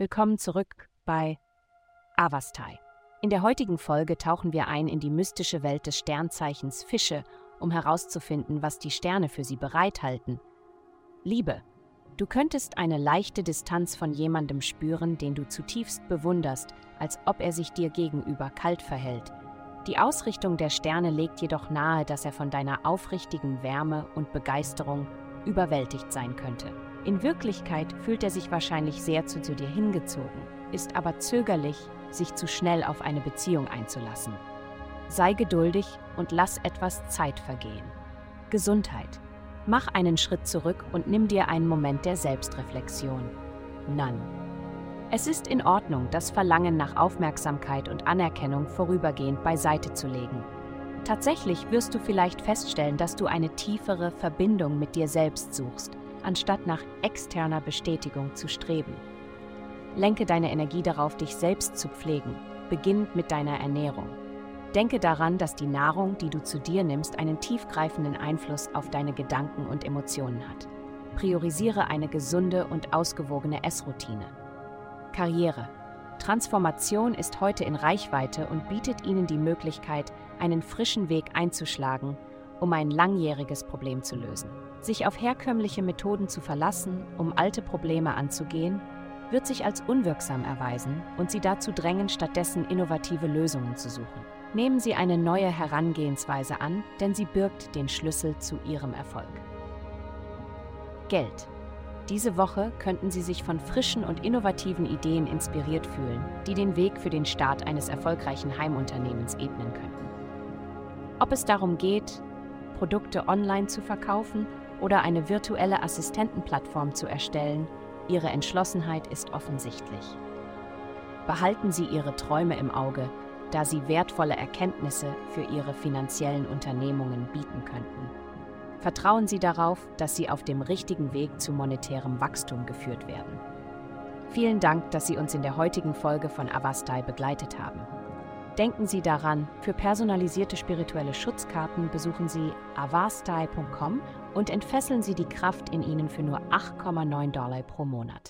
Willkommen zurück bei Avastai. In der heutigen Folge tauchen wir ein in die mystische Welt des Sternzeichens Fische, um herauszufinden, was die Sterne für sie bereithalten. Liebe. Du könntest eine leichte Distanz von jemandem spüren, den du zutiefst bewunderst, als ob er sich dir gegenüber kalt verhält. Die Ausrichtung der Sterne legt jedoch nahe, dass er von deiner aufrichtigen Wärme und Begeisterung überwältigt sein könnte. In Wirklichkeit fühlt er sich wahrscheinlich sehr zu, zu dir hingezogen, ist aber zögerlich, sich zu schnell auf eine Beziehung einzulassen. Sei geduldig und lass etwas Zeit vergehen. Gesundheit. Mach einen Schritt zurück und nimm dir einen Moment der Selbstreflexion. None. Es ist in Ordnung, das Verlangen nach Aufmerksamkeit und Anerkennung vorübergehend beiseite zu legen. Tatsächlich wirst du vielleicht feststellen, dass du eine tiefere Verbindung mit dir selbst suchst anstatt nach externer Bestätigung zu streben. Lenke deine Energie darauf, dich selbst zu pflegen, beginnend mit deiner Ernährung. Denke daran, dass die Nahrung, die du zu dir nimmst, einen tiefgreifenden Einfluss auf deine Gedanken und Emotionen hat. Priorisiere eine gesunde und ausgewogene Essroutine. Karriere. Transformation ist heute in Reichweite und bietet Ihnen die Möglichkeit, einen frischen Weg einzuschlagen, um ein langjähriges Problem zu lösen. Sich auf herkömmliche Methoden zu verlassen, um alte Probleme anzugehen, wird sich als unwirksam erweisen und Sie dazu drängen, stattdessen innovative Lösungen zu suchen. Nehmen Sie eine neue Herangehensweise an, denn sie birgt den Schlüssel zu Ihrem Erfolg. Geld. Diese Woche könnten Sie sich von frischen und innovativen Ideen inspiriert fühlen, die den Weg für den Start eines erfolgreichen Heimunternehmens ebnen könnten. Ob es darum geht, Produkte online zu verkaufen oder eine virtuelle Assistentenplattform zu erstellen, Ihre Entschlossenheit ist offensichtlich. Behalten Sie Ihre Träume im Auge, da sie wertvolle Erkenntnisse für Ihre finanziellen Unternehmungen bieten könnten. Vertrauen Sie darauf, dass Sie auf dem richtigen Weg zu monetärem Wachstum geführt werden. Vielen Dank, dass Sie uns in der heutigen Folge von Avastai begleitet haben. Denken Sie daran, für personalisierte spirituelle Schutzkarten besuchen Sie avastai.com und entfesseln Sie die Kraft in Ihnen für nur 8,9 Dollar pro Monat.